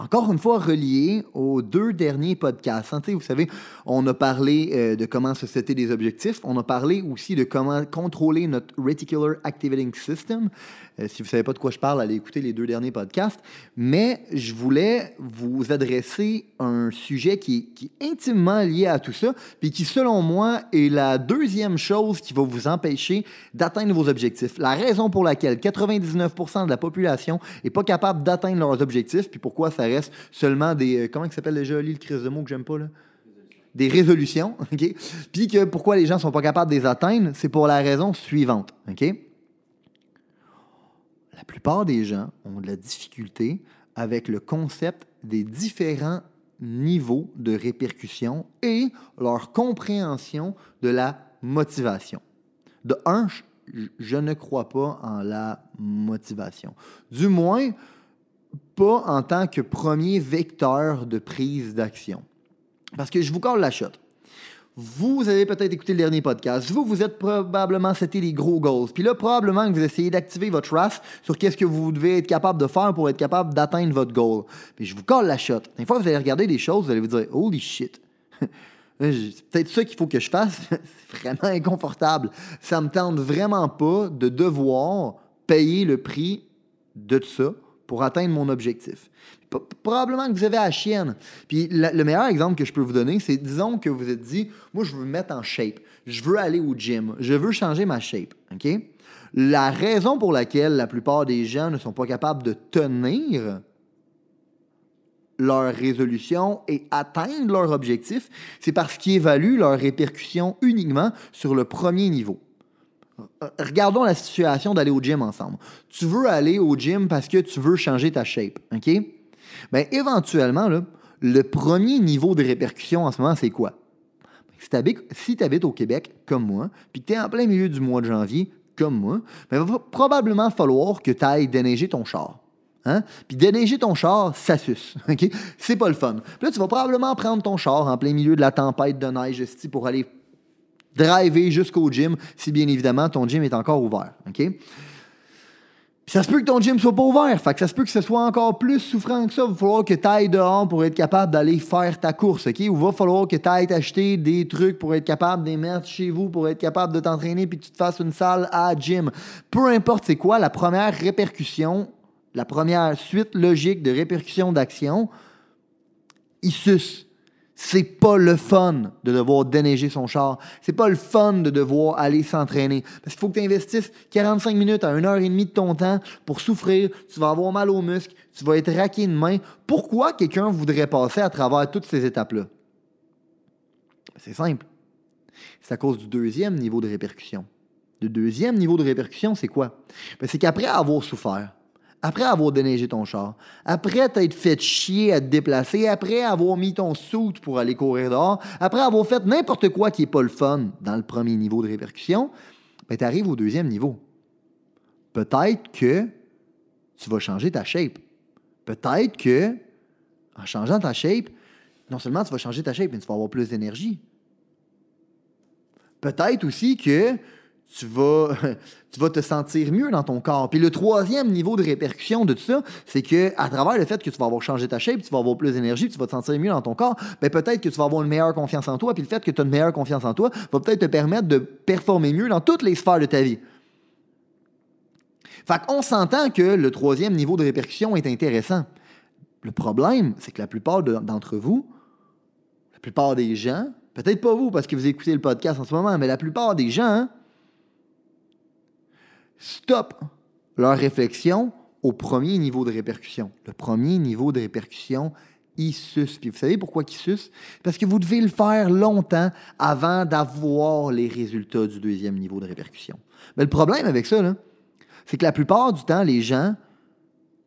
encore une fois relié aux deux derniers podcasts. Hein, vous savez, on a parlé euh, de comment se setter des objectifs. On a parlé aussi de comment contrôler notre Reticular Activating System. Euh, si vous ne savez pas de quoi je parle, allez écouter les deux derniers podcasts. Mais je voulais vous adresser un sujet qui, est intimement lié à tout ça, puis qui, selon moi, est la deuxième chose qui va vous empêcher d'atteindre vos objectifs. La raison pour laquelle 99% de la population n'est pas capable d'atteindre leurs objectifs, puis pourquoi ça reste seulement des... Euh, comment ça s'appelle déjà, le crise de mots que j'aime pas, là? des résolutions? Puis que pourquoi les gens ne sont pas capables de les atteindre, c'est pour la raison suivante, OK? La plupart des gens ont de la difficulté avec le concept des différents niveaux de répercussion et leur compréhension de la motivation. De un, je ne crois pas en la motivation. Du moins, pas en tant que premier vecteur de prise d'action. Parce que je vous colle la shot. Vous avez peut-être écouté le dernier podcast. Vous, vous êtes probablement c'était les gros goals. Puis là, probablement que vous essayez d'activer votre RAS sur qu'est-ce que vous devez être capable de faire pour être capable d'atteindre votre goal. Puis je vous colle la shot. Une fois vous allez regarder des choses, vous allez vous dire Holy shit. C'est peut-être ça qu'il faut que je fasse. C'est vraiment inconfortable. Ça me tente vraiment pas de devoir payer le prix de ça pour atteindre mon objectif. Probablement que vous avez la chienne. Puis le meilleur exemple que je peux vous donner, c'est disons que vous êtes dit, moi je veux me mettre en shape, je veux aller au gym, je veux changer ma shape. OK? La raison pour laquelle la plupart des gens ne sont pas capables de tenir leur résolution et atteindre leur objectif, c'est parce qu'ils évaluent leurs répercussions uniquement sur le premier niveau. Euh, regardons la situation d'aller au gym ensemble. Tu veux aller au gym parce que tu veux changer ta shape, OK? Bien, éventuellement, le premier niveau de répercussion en ce moment, c'est quoi? Si tu habites, au Québec, comme moi, puis que tu es en plein milieu du mois de janvier, comme moi, il va probablement falloir que tu ailles déneiger ton char. Hein? Puis déneiger ton char, ça suce. OK? C'est pas le fun. Puis là, tu vas probablement prendre ton char en plein milieu de la tempête de neige pour aller driver jusqu'au gym, si bien évidemment ton gym est encore ouvert. OK? Ça se peut que ton gym soit pas ouvert, fait que ça se peut que ce soit encore plus souffrant que ça. Il va falloir que tu ailles dehors pour être capable d'aller faire ta course, OK? Ou va falloir que tu ailles t'acheter des trucs pour être capable de les mettre chez vous, pour être capable de t'entraîner, puis que tu te fasses une salle à gym. Peu importe c'est quoi, la première répercussion, la première suite logique de répercussion d'action, il suce. C'est pas le fun de devoir déneiger son char. C'est pas le fun de devoir aller s'entraîner. Parce qu'il faut que tu investisses 45 minutes à 1 heure et demie de ton temps pour souffrir. Tu vas avoir mal aux muscles. Tu vas être raqué de main. Pourquoi quelqu'un voudrait passer à travers toutes ces étapes-là? C'est simple. C'est à cause du deuxième niveau de répercussion. Le deuxième niveau de répercussion, c'est quoi? Ben, c'est qu'après avoir souffert, après avoir déneigé ton char, après t'être fait chier à te déplacer, après avoir mis ton soute pour aller courir dehors, après avoir fait n'importe quoi qui n'est pas le fun dans le premier niveau de répercussion, ben tu arrives au deuxième niveau. Peut-être que tu vas changer ta shape. Peut-être que, en changeant ta shape, non seulement tu vas changer ta shape, mais tu vas avoir plus d'énergie. Peut-être aussi que tu vas, tu vas te sentir mieux dans ton corps. Puis le troisième niveau de répercussion de tout ça, c'est que à travers le fait que tu vas avoir changé ta shape, tu vas avoir plus d'énergie, tu vas te sentir mieux dans ton corps, ben peut-être que tu vas avoir une meilleure confiance en toi, puis le fait que tu as une meilleure confiance en toi va peut-être te permettre de performer mieux dans toutes les sphères de ta vie. Fait qu'on s'entend que le troisième niveau de répercussion est intéressant. Le problème, c'est que la plupart d'entre vous, la plupart des gens, peut-être pas vous parce que vous écoutez le podcast en ce moment, mais la plupart des gens, hein, stop leur réflexion au premier niveau de répercussion. Le premier niveau de répercussion, il suce. Puis vous savez pourquoi il? Parce que vous devez le faire longtemps avant d'avoir les résultats du deuxième niveau de répercussion. Mais le problème avec ça, c'est que la plupart du temps, les gens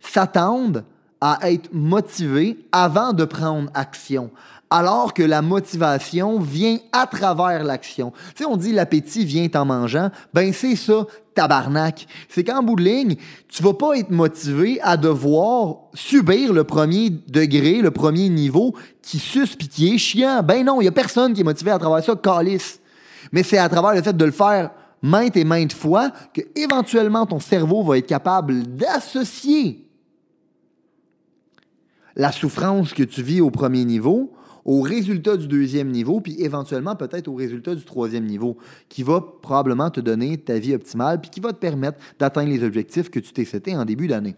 s'attendent à être motivé avant de prendre action, alors que la motivation vient à travers l'action. Tu sais, on dit l'appétit vient en mangeant, ben c'est ça, tabarnak. C'est qu'en bout de ligne, tu vas pas être motivé à devoir subir le premier degré, le premier niveau qui suce pis qui est chiant. Ben non, il y a personne qui est motivé à travers ça, calice. Mais c'est à travers le fait de le faire maintes et maintes fois que éventuellement ton cerveau va être capable d'associer la souffrance que tu vis au premier niveau au résultat du deuxième niveau, puis éventuellement peut-être au résultat du troisième niveau, qui va probablement te donner ta vie optimale, puis qui va te permettre d'atteindre les objectifs que tu t'es setés en début d'année.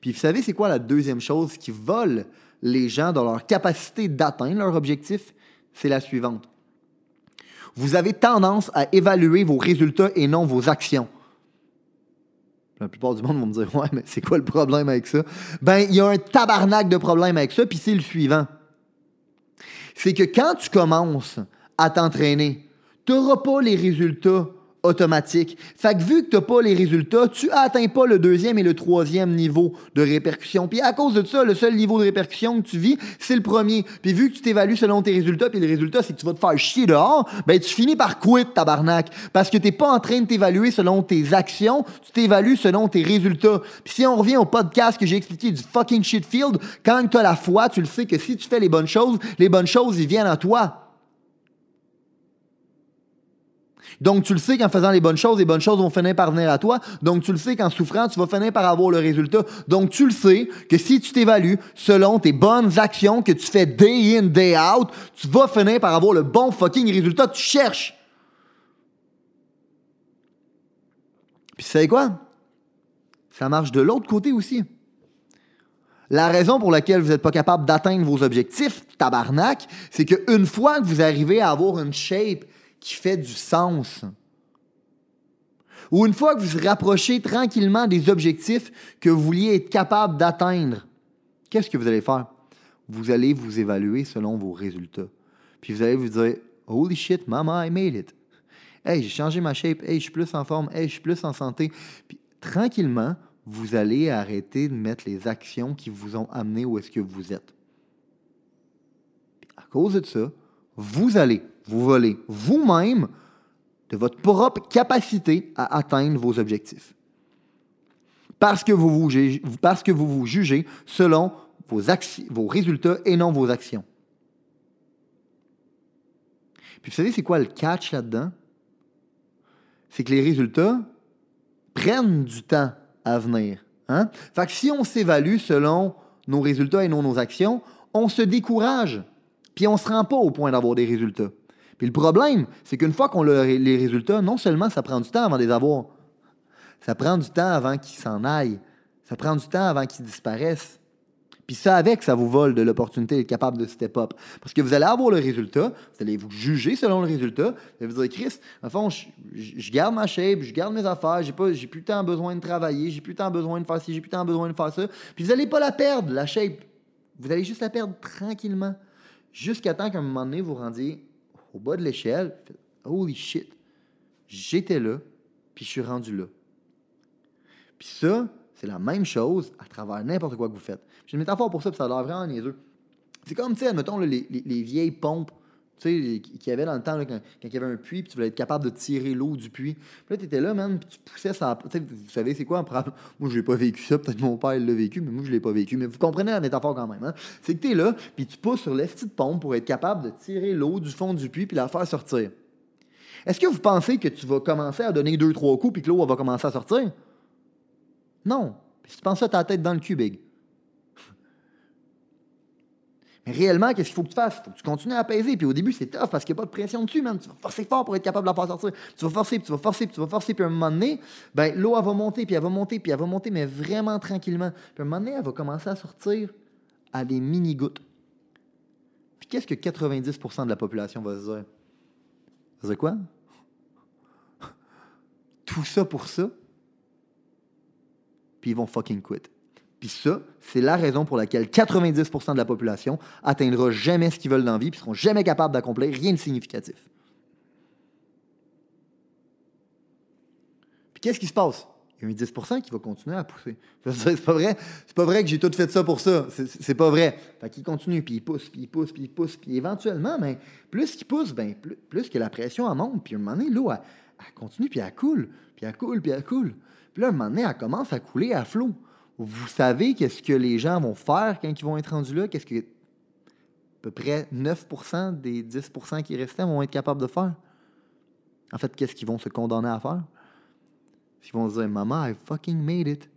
Puis vous savez, c'est quoi la deuxième chose qui vole les gens dans leur capacité d'atteindre leur objectif? C'est la suivante. Vous avez tendance à évaluer vos résultats et non vos actions. La plupart du monde vont me dire Ouais, mais c'est quoi le problème avec ça? Ben, il y a un tabarnak de problème avec ça, puis c'est le suivant. C'est que quand tu commences à t'entraîner, tu n'auras pas les résultats automatique. Fait que vu que tu n'as pas les résultats, tu atteins pas le deuxième et le troisième niveau de répercussion. Puis à cause de ça, le seul niveau de répercussion que tu vis, c'est le premier. Puis vu que tu t'évalues selon tes résultats, puis le résultat, c'est que tu vas te faire chier dehors, ben tu finis par quit, tabarnak. Parce que tu n'es pas en train de t'évaluer selon tes actions, tu t'évalues selon tes résultats. Puis si on revient au podcast que j'ai expliqué du fucking shitfield, quand tu as la foi, tu le sais que si tu fais les bonnes choses, les bonnes choses, ils viennent à toi. Donc, tu le sais qu'en faisant les bonnes choses, les bonnes choses vont finir par venir à toi. Donc, tu le sais qu'en souffrant, tu vas finir par avoir le résultat. Donc, tu le sais que si tu t'évalues selon tes bonnes actions que tu fais day in, day out, tu vas finir par avoir le bon fucking résultat que tu cherches. Puis, tu sais quoi? Ça marche de l'autre côté aussi. La raison pour laquelle vous n'êtes pas capable d'atteindre vos objectifs, tabarnak, c'est qu'une fois que vous arrivez à avoir une shape qui fait du sens. Ou une fois que vous vous rapprochez tranquillement des objectifs que vous vouliez être capable d'atteindre, qu'est-ce que vous allez faire? Vous allez vous évaluer selon vos résultats. Puis vous allez vous dire Holy shit, mama, I made it. Hey, j'ai changé ma shape. Hey, je suis plus en forme. Hey, je suis plus en santé. Puis tranquillement, vous allez arrêter de mettre les actions qui vous ont amené où est-ce que vous êtes. Puis à cause de ça, vous allez vous volez vous-même de votre propre capacité à atteindre vos objectifs. Parce que vous vous, jugez, selon vos, vos résultats et non vos actions. Puis vous savez, c'est quoi le catch là-dedans? C'est que les résultats prennent du temps à venir. Hein? Fait que si on s'évalue selon nos résultats et non nos actions, on se décourage. Puis on ne se rend pas au point d'avoir des résultats. Puis le problème, c'est qu'une fois qu'on a les résultats, non seulement ça prend du temps avant de les avoir, ça prend du temps avant qu'ils s'en aillent, ça prend du temps avant qu'ils disparaissent. Puis ça avec, ça vous vole de l'opportunité d'être capable de step up. Parce que vous allez avoir le résultat, vous allez vous juger selon le résultat, vous allez vous dire, Chris, en fond, je, garde ma shape, je garde mes affaires, j'ai, pas, j'ai plus tant besoin de travailler, j'ai plus tant besoin de faire ci, j'ai plus tant besoin de faire ça. Puis vous n'allez pas la perdre, la shape. Vous allez juste la perdre tranquillement. Jusqu'à temps qu'à un moment donné, vous rendiez au bas de l'échelle, holy shit, j'étais là, puis je suis rendu là. Puis ça, c'est la même chose à travers n'importe quoi que vous faites. J'ai une métaphore pour ça, puis ça a l'air vraiment niaiseux. C'est comme, tu sais, admettons, les, les, vieilles pompes tu sais, qu'il y avait dans le temps, quand, il y avait un puits, puis tu voulais être capable de tirer l'eau du puits. Puis là, tu étais là, man, puis tu poussais ça. Vous savez, c'est quoi? Moi, je n'ai pas vécu ça. Peut-être mon père l'a vécu, mais moi, je ne l'ai pas vécu. Mais vous comprenez la métaphore quand même. Hein? C'est que tu es là, puis tu pousses sur l'esti de pompe pour être capable de tirer l'eau du fond du puits, puis la faire sortir. Est-ce que vous pensez que tu vas commencer à donner deux, trois coups, puis que l'eau va commencer à sortir? Non. si tu penses ça, ta tête dans le cul. Mais réellement, qu'est-ce qu'il faut que tu fasses? Il faut que tu continues à apaiser. Puis au début, c'est tough parce qu'il n'y a pas de pression dessus, man. Tu vas forcer fort pour être capable de la faire sortir. Tu vas forcer, puis tu vas forcer, puis tu vas forcer. Puis à un moment donné, ben, l'eau, elle va monter, puis elle va monter, puis elle va monter, mais vraiment tranquillement. Puis à un moment donné, elle va commencer à sortir à des mini-gouttes. Puis qu'est-ce que 90% de la population va se dire? Ça veut dire quoi? Tout ça pour ça? Puis ils vont fucking quit. Puis ça, c'est la raison pour laquelle 90% de la population atteindra jamais ce qu'ils veulent dans la vie, puis seront jamais capables d'accomplir rien de significatif. Puis qu'est-ce qui se passe? il y a un 10% qui va continuer à pousser. C'est pas vrai. C'est pas vrai que j'ai tout fait ça pour ça. C'est pas vrai. Fait qu'il continue, puis il pousse, puis il pousse, puis il pousse, puis éventuellement, ben, plus qu'il pousse, ben, plus, que la pression monte, puis à un moment donné, l'eau, elle, continue, puis elle coule, puis elle coule, puis elle coule. Puis là, à un moment donné, elle commence à couler à flot. Vous savez qu'est-ce que les gens vont faire quand ils vont être rendus là? Qu'est-ce que à peu près 9% des 10% qui restaient vont être capables de faire? En fait, qu'est-ce qu'ils vont se condamner à faire? Ils vont se dire, Maman, I fucking made it.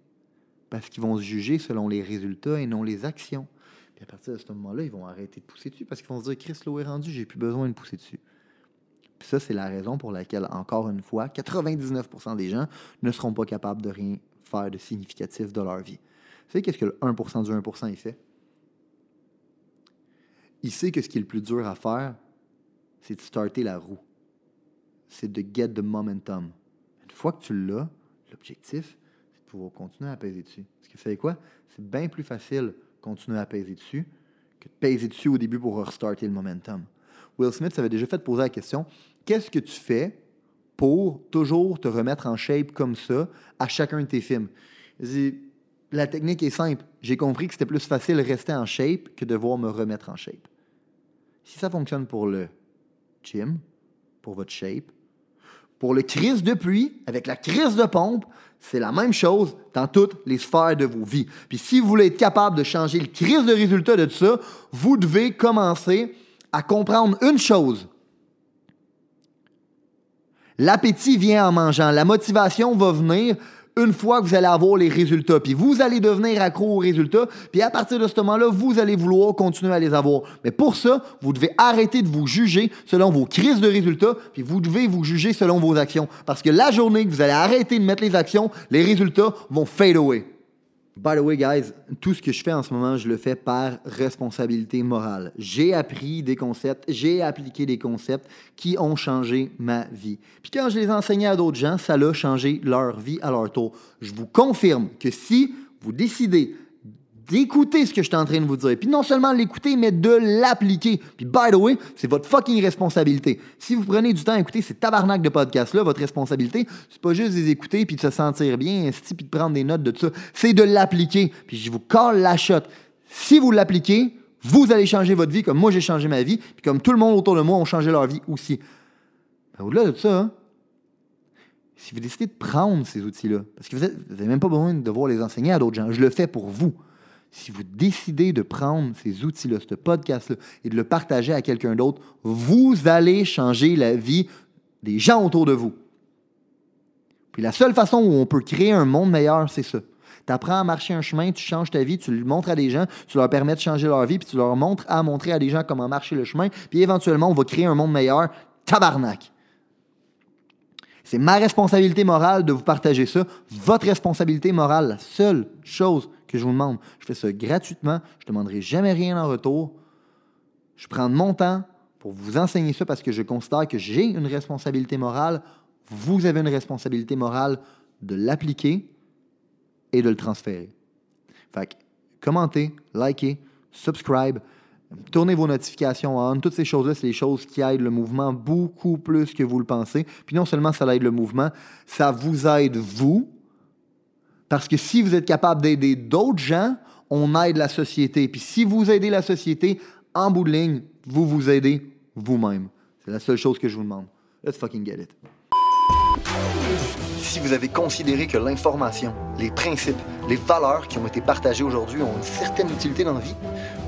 Parce qu'ils vont se juger selon les résultats et non les actions. Puis à partir de ce moment-là, ils vont arrêter de pousser dessus parce qu'ils vont se dire, Chris, l'eau est rendu, j'ai plus besoin de pousser dessus. Puis ça, c'est la raison pour laquelle, encore une fois, 99% des gens ne seront pas capables de rien faire de significatif de leur vie. Vous savez qu'est-ce que le 1% du 1% il fait? Il sait que ce qui est le plus dur à faire, c'est de starter la roue. C'est de get the momentum. Une fois que tu l'as, l'objectif, c'est de pouvoir continuer à peser dessus. Ce qui fait quoi? C'est bien plus facile continuer à peser dessus que de peser dessus au début pour restarter le momentum. Will Smith s'avait déjà fait poser la question qu'est-ce que tu fais pour toujours te remettre en shape comme ça à chacun de tes films La technique est simple. J'ai compris que c'était plus facile de rester en shape que de devoir me remettre en shape. Si ça fonctionne pour le gym, pour votre shape, pour le crise de pluie, avec la crise de pompe, c'est la même chose dans toutes les sphères de vos vies. Puis si vous voulez être capable de changer le crise de résultat de tout ça, vous devez commencer à comprendre une chose. L'appétit vient en mangeant. La motivation va venir une fois que vous allez avoir les résultats. Puis vous allez devenir accro aux résultats. Puis à partir de ce moment-là, vous allez vouloir continuer à les avoir. Mais pour ça, vous devez arrêter de vous juger selon vos crises de résultats. Puis vous devez vous juger selon vos actions. Parce que la journée que vous allez arrêter de mettre les actions, les résultats vont fade away. By the way, guys, tout ce que je fais en ce moment, je le fais par responsabilité morale. J'ai appris des concepts, j'ai appliqué des concepts qui ont changé ma vie. Puis quand je les enseignais à d'autres gens, ça a changé leur vie à leur tour. Je vous confirme que si vous décidez d'écouter ce que je suis en train de vous dire. Puis non seulement l'écouter, mais de l'appliquer. Puis by the way, c'est votre fucking responsabilité. Si vous prenez du temps à écouter ces tabarnak de podcasts-là, votre responsabilité, c'est pas juste de les écouter puis de se sentir bien, puis de prendre des notes de tout ça. C'est de l'appliquer. Puis je vous colle la shot. Si vous l'appliquez, vous allez changer votre vie comme moi j'ai changé ma vie, puis comme tout le monde autour de moi ont changé leur vie aussi. Ben, au-delà de ça, hein, si vous décidez de prendre ces outils-là, parce que vous n'avez même pas besoin de devoir les enseigner à d'autres gens, je le fais pour vous si vous décidez de prendre ces outils-là, ce podcast-là, et de le partager à quelqu'un d'autre, vous allez changer la vie des gens autour de vous. Puis la seule façon où on peut créer un monde meilleur, c'est ça. Tu apprends à marcher un chemin, tu changes ta vie, tu le montres à des gens, tu leur permets de changer leur vie, puis tu leur montres à montrer à des gens comment marcher le chemin, puis éventuellement, on va créer un monde meilleur. Tabarnak! C'est ma responsabilité morale de vous partager ça. Votre responsabilité morale, la seule chose que je vous demande. Je fais ça gratuitement. Je ne demanderai jamais rien en retour. Je prends mon temps pour vous enseigner ça parce que je constate que j'ai une responsabilité morale. Vous avez une responsabilité morale de l'appliquer et de le transférer. Fait que, commentez, likez, subscribe, tournez vos notifications on. Toutes ces choses-là, c'est les choses qui aident le mouvement beaucoup plus que vous le pensez. Puis non seulement ça aide le mouvement, ça vous aide vous parce que si vous êtes capable d'aider d'autres gens, on aide la société. Puis si vous aidez la société, en bout de ligne, vous vous aidez vous-même. C'est la seule chose que je vous demande. Let's fucking get it. Si vous avez considéré que l'information, les principes, les valeurs qui ont été partagées aujourd'hui ont une certaine utilité dans la vie,